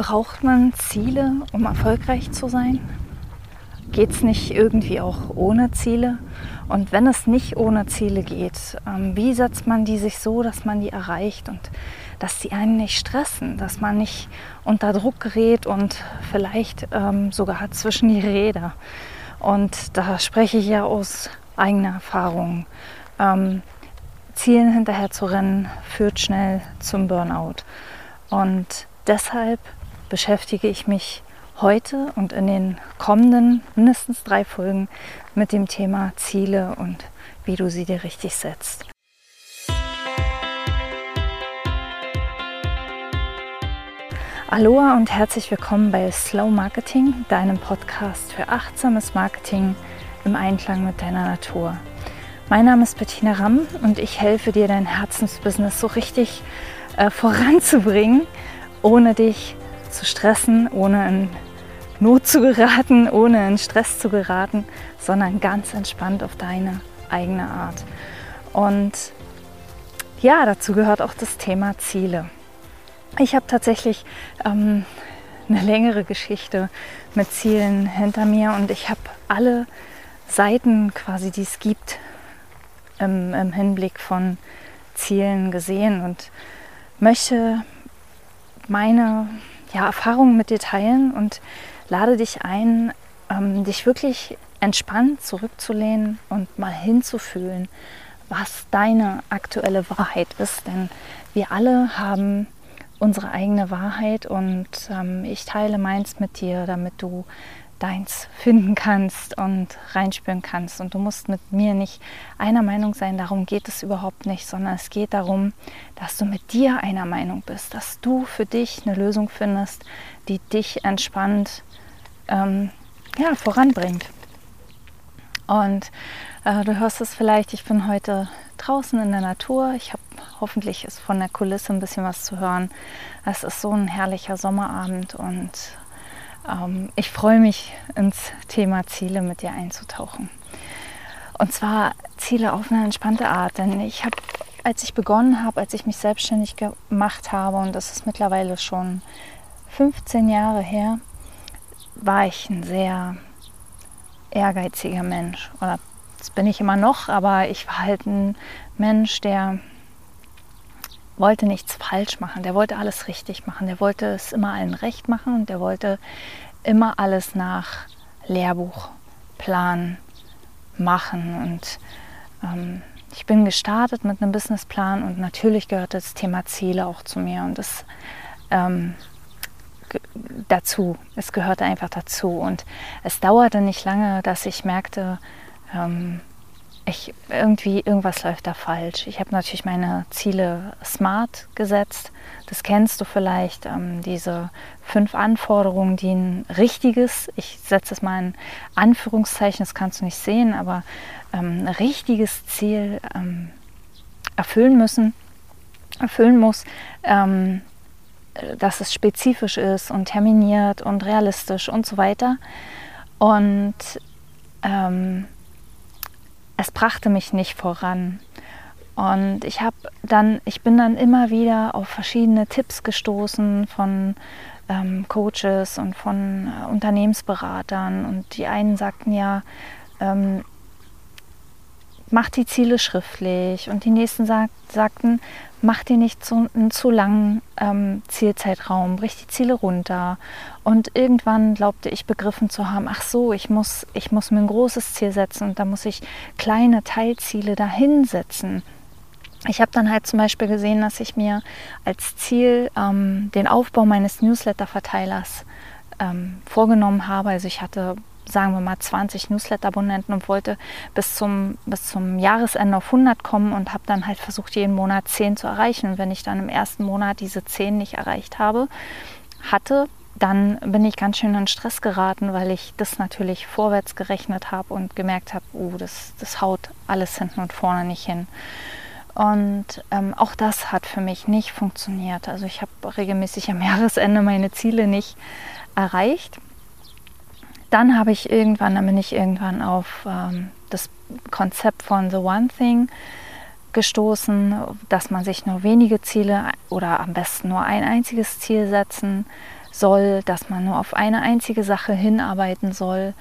Braucht man Ziele, um erfolgreich zu sein? Geht es nicht irgendwie auch ohne Ziele? Und wenn es nicht ohne Ziele geht, ähm, wie setzt man die sich so, dass man die erreicht und dass die einen nicht stressen, dass man nicht unter Druck gerät und vielleicht ähm, sogar zwischen die Räder? Und da spreche ich ja aus eigener Erfahrung. Ähm, Zielen hinterher zu rennen führt schnell zum Burnout. Und deshalb beschäftige ich mich heute und in den kommenden mindestens drei Folgen mit dem Thema Ziele und wie du sie dir richtig setzt. Aloha und herzlich willkommen bei Slow Marketing, deinem Podcast für achtsames Marketing im Einklang mit deiner Natur. Mein Name ist Bettina Ramm und ich helfe dir, dein Herzensbusiness so richtig äh, voranzubringen, ohne dich zu stressen, ohne in Not zu geraten, ohne in Stress zu geraten, sondern ganz entspannt auf deine eigene Art. Und ja, dazu gehört auch das Thema Ziele. Ich habe tatsächlich ähm, eine längere Geschichte mit Zielen hinter mir und ich habe alle Seiten quasi, die es gibt, im, im Hinblick von Zielen gesehen und möchte meine ja, Erfahrungen mit dir teilen und lade dich ein, ähm, dich wirklich entspannt zurückzulehnen und mal hinzufühlen, was deine aktuelle Wahrheit ist. Denn wir alle haben unsere eigene Wahrheit und ähm, ich teile meins mit dir, damit du deins finden kannst und reinspüren kannst. Und du musst mit mir nicht einer Meinung sein, darum geht es überhaupt nicht, sondern es geht darum, dass du mit dir einer Meinung bist, dass du für dich eine Lösung findest, die dich entspannt ähm, ja, voranbringt. Und äh, du hörst es vielleicht, ich bin heute draußen in der Natur. Ich habe hoffentlich ist von der Kulisse ein bisschen was zu hören. Es ist so ein herrlicher Sommerabend und ich freue mich, ins Thema Ziele mit dir einzutauchen. Und zwar Ziele auf eine entspannte Art, denn ich habe, als ich begonnen habe, als ich mich selbstständig gemacht habe, und das ist mittlerweile schon 15 Jahre her, war ich ein sehr ehrgeiziger Mensch. Oder das bin ich immer noch, aber ich war halt ein Mensch, der wollte nichts falsch machen, der wollte alles richtig machen, der wollte es immer allen recht machen und der wollte immer alles nach Lehrbuchplan machen. Und ähm, ich bin gestartet mit einem Businessplan und natürlich gehört das Thema Ziele auch zu mir und das ähm, dazu. Es gehörte einfach dazu. Und es dauerte nicht lange, dass ich merkte, ähm, ich, irgendwie irgendwas läuft da falsch. Ich habe natürlich meine Ziele smart gesetzt. Das kennst du vielleicht, ähm, diese fünf Anforderungen, die ein richtiges, ich setze es mal in Anführungszeichen, das kannst du nicht sehen, aber ähm, ein richtiges Ziel ähm, erfüllen müssen, erfüllen muss, ähm, dass es spezifisch ist und terminiert und realistisch und so weiter. Und ähm, es brachte mich nicht voran. Und ich habe dann, ich bin dann immer wieder auf verschiedene Tipps gestoßen von ähm, Coaches und von äh, Unternehmensberatern. Und die einen sagten ja, ähm, mach die Ziele schriftlich. Und die nächsten sag, sagten, mach dir nicht zu, einen zu langen ähm, Zielzeitraum, brich die Ziele runter. Und irgendwann glaubte ich begriffen zu haben, ach so, ich muss, ich muss mir ein großes Ziel setzen und da muss ich kleine Teilziele dahin setzen. Ich habe dann halt zum Beispiel gesehen, dass ich mir als Ziel ähm, den Aufbau meines Newsletter-Verteilers ähm, vorgenommen habe. Also ich hatte sagen wir mal 20 Newsletter-Abonnenten und wollte bis zum, bis zum Jahresende auf 100 kommen und habe dann halt versucht, jeden Monat 10 zu erreichen. Und wenn ich dann im ersten Monat diese 10 nicht erreicht habe, hatte, dann bin ich ganz schön in Stress geraten, weil ich das natürlich vorwärts gerechnet habe und gemerkt habe, oh, das, das haut alles hinten und vorne nicht hin. Und ähm, auch das hat für mich nicht funktioniert. Also ich habe regelmäßig am Jahresende meine Ziele nicht erreicht dann habe ich irgendwann, dann bin ich irgendwann auf ähm, das Konzept von The One Thing gestoßen, dass man sich nur wenige Ziele oder am besten nur ein einziges Ziel setzen soll, dass man nur auf eine einzige Sache hinarbeiten soll.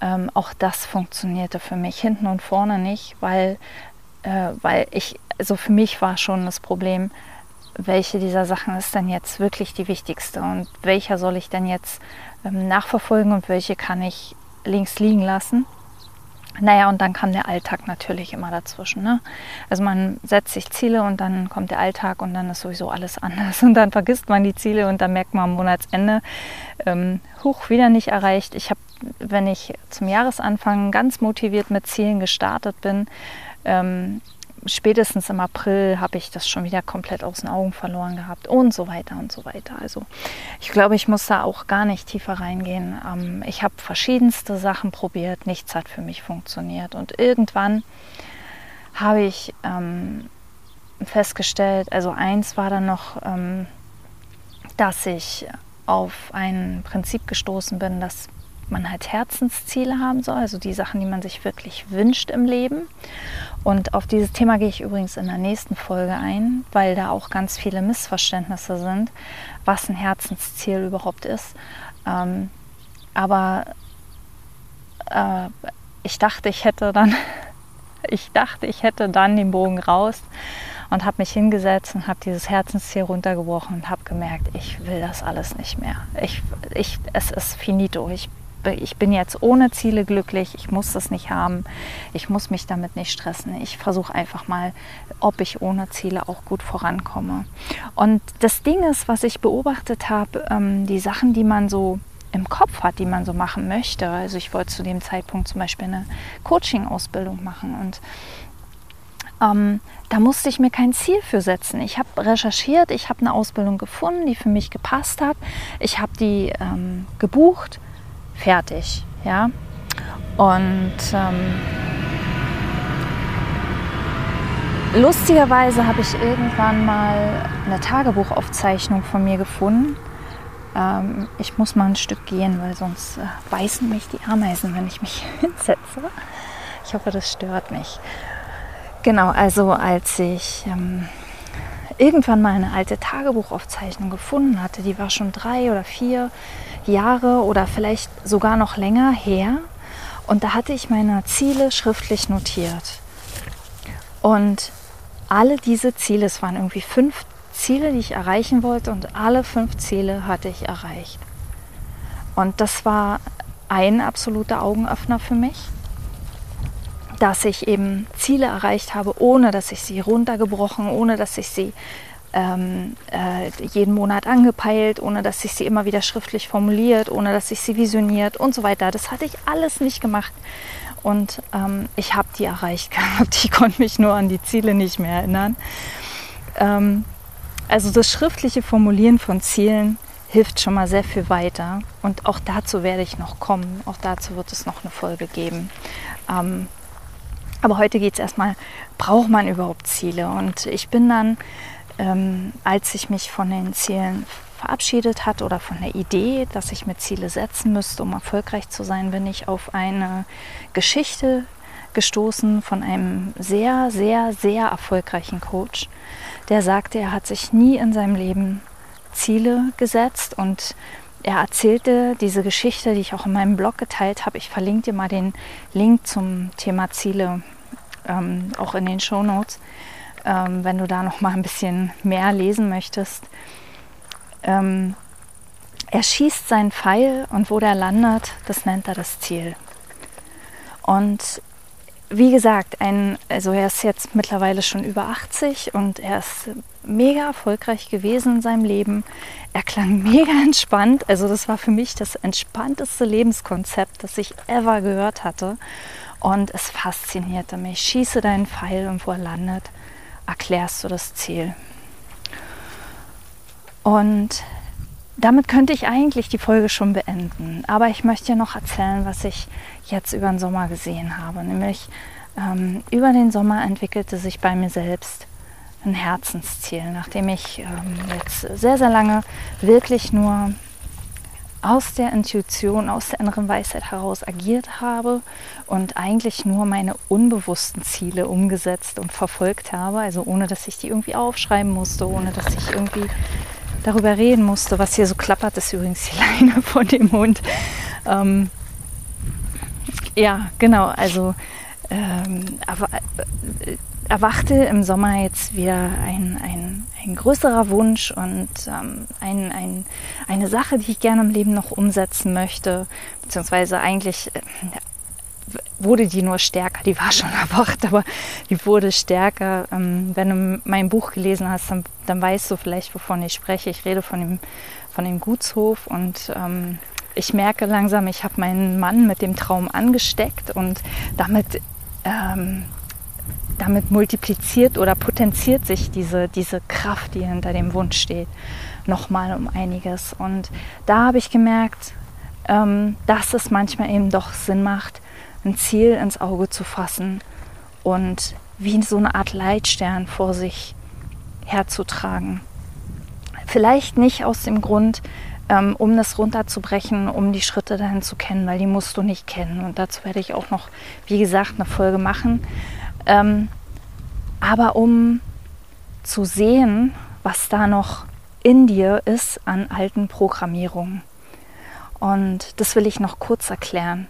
Ähm, auch das funktionierte für mich hinten und vorne nicht, weil, äh, weil ich, also für mich war schon das Problem, welche dieser Sachen ist denn jetzt wirklich die wichtigste und welcher soll ich denn jetzt nachverfolgen und welche kann ich links liegen lassen. Naja, und dann kam der Alltag natürlich immer dazwischen. Ne? Also man setzt sich Ziele und dann kommt der Alltag und dann ist sowieso alles anders. Und dann vergisst man die Ziele und dann merkt man am Monatsende, ähm, hoch wieder nicht erreicht. Ich habe, wenn ich zum Jahresanfang ganz motiviert mit Zielen gestartet bin, ähm, spätestens im April habe ich das schon wieder komplett aus den Augen verloren gehabt und so weiter und so weiter. Also ich glaube, ich muss da auch gar nicht tiefer reingehen. Ähm, ich habe verschiedenste Sachen probiert, nichts hat für mich funktioniert und irgendwann habe ich ähm, festgestellt, also eins war dann noch, ähm, dass ich auf ein Prinzip gestoßen bin, dass man halt Herzensziele haben soll, also die Sachen, die man sich wirklich wünscht im Leben. Und auf dieses Thema gehe ich übrigens in der nächsten Folge ein, weil da auch ganz viele Missverständnisse sind, was ein Herzensziel überhaupt ist. Ähm, aber äh, ich dachte, ich hätte dann, ich dachte, ich hätte dann den Bogen raus und habe mich hingesetzt und habe dieses Herzensziel runtergebrochen und habe gemerkt, ich will das alles nicht mehr. Ich, ich, es ist finito. Ich ich bin jetzt ohne Ziele glücklich, ich muss das nicht haben, ich muss mich damit nicht stressen. Ich versuche einfach mal, ob ich ohne Ziele auch gut vorankomme. Und das Ding ist, was ich beobachtet habe, ähm, die Sachen, die man so im Kopf hat, die man so machen möchte. Also ich wollte zu dem Zeitpunkt zum Beispiel eine Coaching-Ausbildung machen und ähm, da musste ich mir kein Ziel für setzen. Ich habe recherchiert, ich habe eine Ausbildung gefunden, die für mich gepasst hat. Ich habe die ähm, gebucht fertig. Ja? Und ähm, lustigerweise habe ich irgendwann mal eine Tagebuchaufzeichnung von mir gefunden. Ähm, ich muss mal ein Stück gehen, weil sonst äh, beißen mich die Ameisen, wenn ich mich hinsetze. Ich hoffe, das stört mich. Genau, also als ich ähm, irgendwann mal eine alte Tagebuchaufzeichnung gefunden hatte, die war schon drei oder vier Jahre oder vielleicht sogar noch länger her. Und da hatte ich meine Ziele schriftlich notiert. Und alle diese Ziele, es waren irgendwie fünf Ziele, die ich erreichen wollte und alle fünf Ziele hatte ich erreicht. Und das war ein absoluter Augenöffner für mich, dass ich eben Ziele erreicht habe, ohne dass ich sie runtergebrochen, ohne dass ich sie ähm, äh, jeden Monat angepeilt, ohne dass ich sie immer wieder schriftlich formuliert, ohne dass ich sie visioniert und so weiter. Das hatte ich alles nicht gemacht. Und ähm, ich habe die erreicht gehabt. Ich konnte mich nur an die Ziele nicht mehr erinnern. Ähm, also das schriftliche Formulieren von Zielen hilft schon mal sehr viel weiter. Und auch dazu werde ich noch kommen. Auch dazu wird es noch eine Folge geben. Ähm, aber heute geht es erstmal, braucht man überhaupt Ziele? Und ich bin dann ähm, als ich mich von den Zielen verabschiedet hat oder von der Idee, dass ich mir Ziele setzen müsste, um erfolgreich zu sein, bin ich auf eine Geschichte gestoßen von einem sehr, sehr, sehr erfolgreichen Coach, der sagte, er hat sich nie in seinem Leben Ziele gesetzt und er erzählte diese Geschichte, die ich auch in meinem Blog geteilt habe. Ich verlinke dir mal den Link zum Thema Ziele ähm, auch in den Show Notes ähm, wenn du da noch mal ein bisschen mehr lesen möchtest. Ähm, er schießt seinen Pfeil und wo der landet, das nennt er das Ziel. Und wie gesagt, ein, also er ist jetzt mittlerweile schon über 80 und er ist mega erfolgreich gewesen in seinem Leben. Er klang mega entspannt. Also das war für mich das entspannteste Lebenskonzept, das ich ever gehört hatte. Und es faszinierte mich. Schieße deinen Pfeil und wo er landet, erklärst du das Ziel. Und damit könnte ich eigentlich die Folge schon beenden. Aber ich möchte noch erzählen, was ich jetzt über den Sommer gesehen habe. Nämlich ähm, über den Sommer entwickelte sich bei mir selbst ein Herzensziel, nachdem ich ähm, jetzt sehr, sehr lange wirklich nur aus der Intuition, aus der inneren Weisheit heraus agiert habe und eigentlich nur meine unbewussten Ziele umgesetzt und verfolgt habe, also ohne dass ich die irgendwie aufschreiben musste, ohne dass ich irgendwie darüber reden musste, was hier so klappert, ist übrigens die Leine von dem Hund. Ähm, ja, genau, also ähm, aber, äh, erwachte im Sommer jetzt wieder ein, ein, ein größerer Wunsch und ähm, ein, ein, eine Sache, die ich gerne im Leben noch umsetzen möchte, beziehungsweise eigentlich äh, wurde die nur stärker, die war schon erwacht, aber die wurde stärker. Ähm, wenn du mein Buch gelesen hast, dann, dann weißt du vielleicht, wovon ich spreche. Ich rede von dem, von dem Gutshof und ähm, ich merke langsam, ich habe meinen Mann mit dem Traum angesteckt und damit ähm, damit multipliziert oder potenziert sich diese, diese Kraft, die hinter dem Wunsch steht, nochmal um einiges. Und da habe ich gemerkt, ähm, dass es manchmal eben doch Sinn macht, ein Ziel ins Auge zu fassen und wie so eine Art Leitstern vor sich herzutragen. Vielleicht nicht aus dem Grund, ähm, um das runterzubrechen, um die Schritte dahin zu kennen, weil die musst du nicht kennen. Und dazu werde ich auch noch, wie gesagt, eine Folge machen. Ähm, aber um zu sehen, was da noch in dir ist an alten Programmierungen. Und das will ich noch kurz erklären.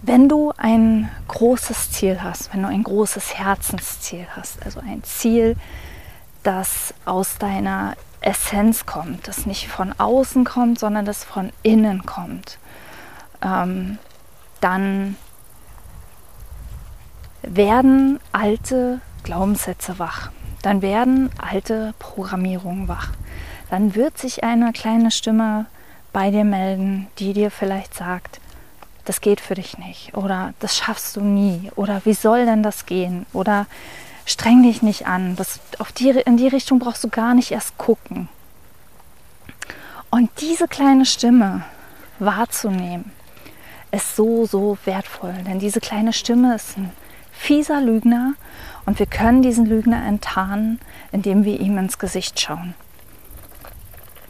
Wenn du ein großes Ziel hast, wenn du ein großes Herzensziel hast, also ein Ziel, das aus deiner Essenz kommt, das nicht von außen kommt, sondern das von innen kommt, ähm, dann werden alte Glaubenssätze wach. Dann werden alte Programmierungen wach. Dann wird sich eine kleine Stimme bei dir melden, die dir vielleicht sagt, das geht für dich nicht oder das schaffst du nie oder wie soll denn das gehen oder streng dich nicht an. Das, auf die, in die Richtung brauchst du gar nicht erst gucken. Und diese kleine Stimme wahrzunehmen, ist so, so wertvoll. Denn diese kleine Stimme ist ein fieser Lügner und wir können diesen Lügner enttarnen, indem wir ihm ins Gesicht schauen.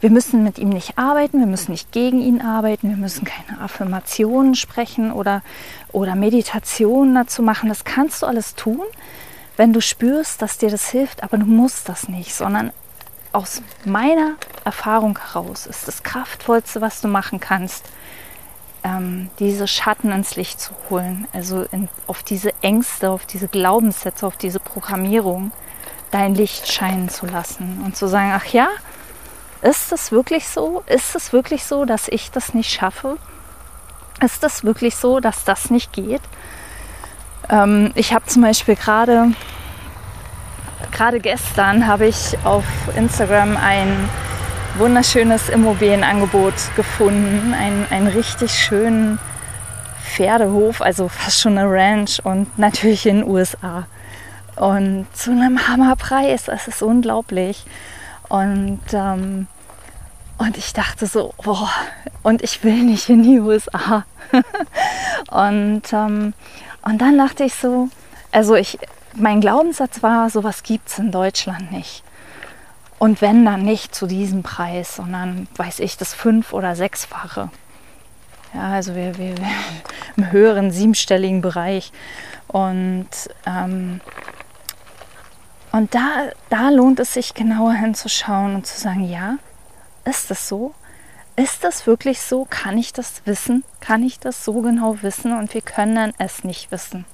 Wir müssen mit ihm nicht arbeiten, wir müssen nicht gegen ihn arbeiten, wir müssen keine Affirmationen sprechen oder, oder Meditationen dazu machen. Das kannst du alles tun, wenn du spürst, dass dir das hilft, aber du musst das nicht, sondern aus meiner Erfahrung heraus ist das Kraftvollste, was du machen kannst, ähm, diese Schatten ins Licht zu holen, also in, auf diese Ängste, auf diese Glaubenssätze, auf diese Programmierung dein Licht scheinen zu lassen und zu sagen, ach ja, ist es wirklich so? Ist es wirklich so, dass ich das nicht schaffe? Ist es wirklich so, dass das nicht geht? Ähm, ich habe zum Beispiel gerade gerade gestern habe ich auf Instagram ein wunderschönes Immobilienangebot gefunden. Ein, einen richtig schönen Pferdehof, also fast schon eine Ranch und natürlich in den USA. Und zu einem Hammerpreis, das ist unglaublich. Und, ähm, und ich dachte so, boah, und ich will nicht in die USA. und, ähm, und dann dachte ich so, also ich, mein Glaubenssatz war, sowas gibt es in Deutschland nicht. Und wenn dann nicht zu diesem Preis, sondern weiß ich, das fünf- oder sechsfache. Ja, also wir, wir, wir im höheren siebenstelligen Bereich. Und, ähm, und da, da lohnt es sich genauer hinzuschauen und zu sagen, ja, ist das so? Ist das wirklich so? Kann ich das wissen? Kann ich das so genau wissen? Und wir können es nicht wissen.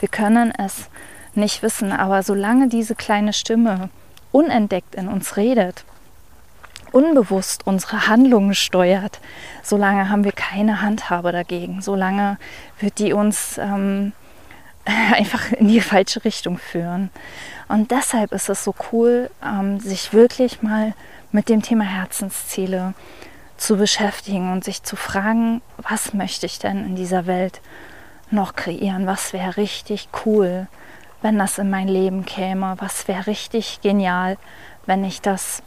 Wir können es nicht wissen, aber solange diese kleine Stimme unentdeckt in uns redet, unbewusst unsere Handlungen steuert, solange haben wir keine Handhabe dagegen. Solange wird die uns ähm, einfach in die falsche Richtung führen. Und deshalb ist es so cool, ähm, sich wirklich mal mit dem Thema Herzensziele zu beschäftigen und sich zu fragen, was möchte ich denn in dieser Welt noch kreieren? Was wäre richtig cool? Wenn das in mein Leben käme. Was wäre richtig genial, wenn ich das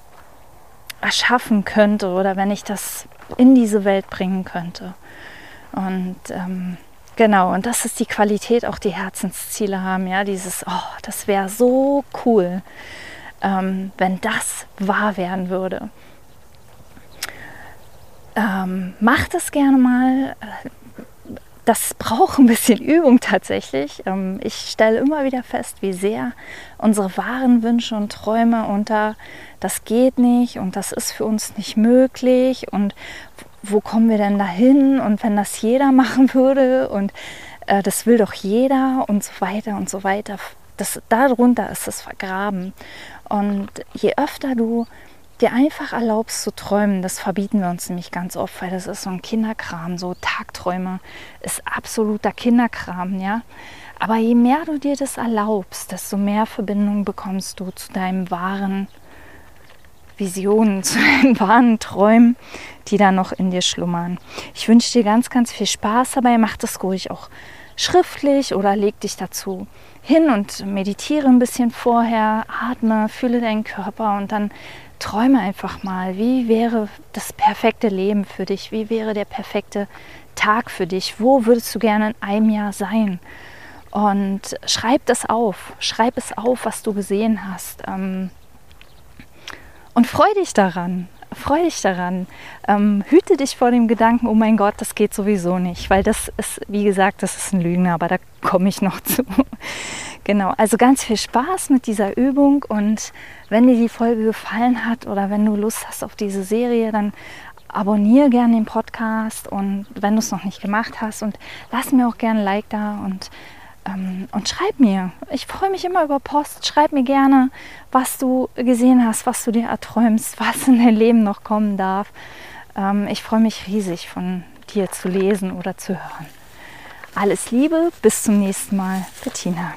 erschaffen könnte oder wenn ich das in diese Welt bringen könnte. Und ähm, genau, und das ist die Qualität, auch die Herzensziele haben, ja, dieses, oh, das wäre so cool, ähm, wenn das wahr werden würde. Ähm, macht es gerne mal, das braucht ein bisschen Übung tatsächlich. Ähm, ich stelle immer wieder fest, wie sehr unsere wahren Wünsche und Träume unter das geht nicht und das ist für uns nicht möglich und wo kommen wir denn dahin und wenn das jeder machen würde und äh, das will doch jeder und so weiter und so weiter. Das, darunter ist es vergraben. Und je öfter du dir einfach erlaubst zu träumen, das verbieten wir uns nämlich ganz oft, weil das ist so ein Kinderkram, so Tagträume ist absoluter Kinderkram, ja. Aber je mehr du dir das erlaubst, desto mehr Verbindung bekommst du zu deinem wahren Visionen, zu deinen wahren Träumen, die da noch in dir schlummern. Ich wünsche dir ganz, ganz viel Spaß dabei. Mach das ruhig auch schriftlich oder leg dich dazu hin und meditiere ein bisschen vorher, atme, fühle deinen Körper und dann träume einfach mal, wie wäre das perfekte Leben für dich, wie wäre der perfekte Tag für dich, wo würdest du gerne in einem Jahr sein? Und schreib das auf, schreib es auf, was du gesehen hast. Ähm, und freu dich daran, freu dich daran. Ähm, hüte dich vor dem Gedanken, oh mein Gott, das geht sowieso nicht, weil das ist, wie gesagt, das ist ein Lügner, aber da komme ich noch zu. genau, also ganz viel Spaß mit dieser Übung und wenn dir die Folge gefallen hat oder wenn du Lust hast auf diese Serie, dann abonniere gerne den Podcast und wenn du es noch nicht gemacht hast und lass mir auch gerne ein Like da und ähm, und schreib mir. Ich freue mich immer über Post. Schreib mir gerne, was du gesehen hast, was du dir erträumst, was in dein Leben noch kommen darf. Ähm, ich freue mich riesig, von dir zu lesen oder zu hören. Alles Liebe, bis zum nächsten Mal, Bettina.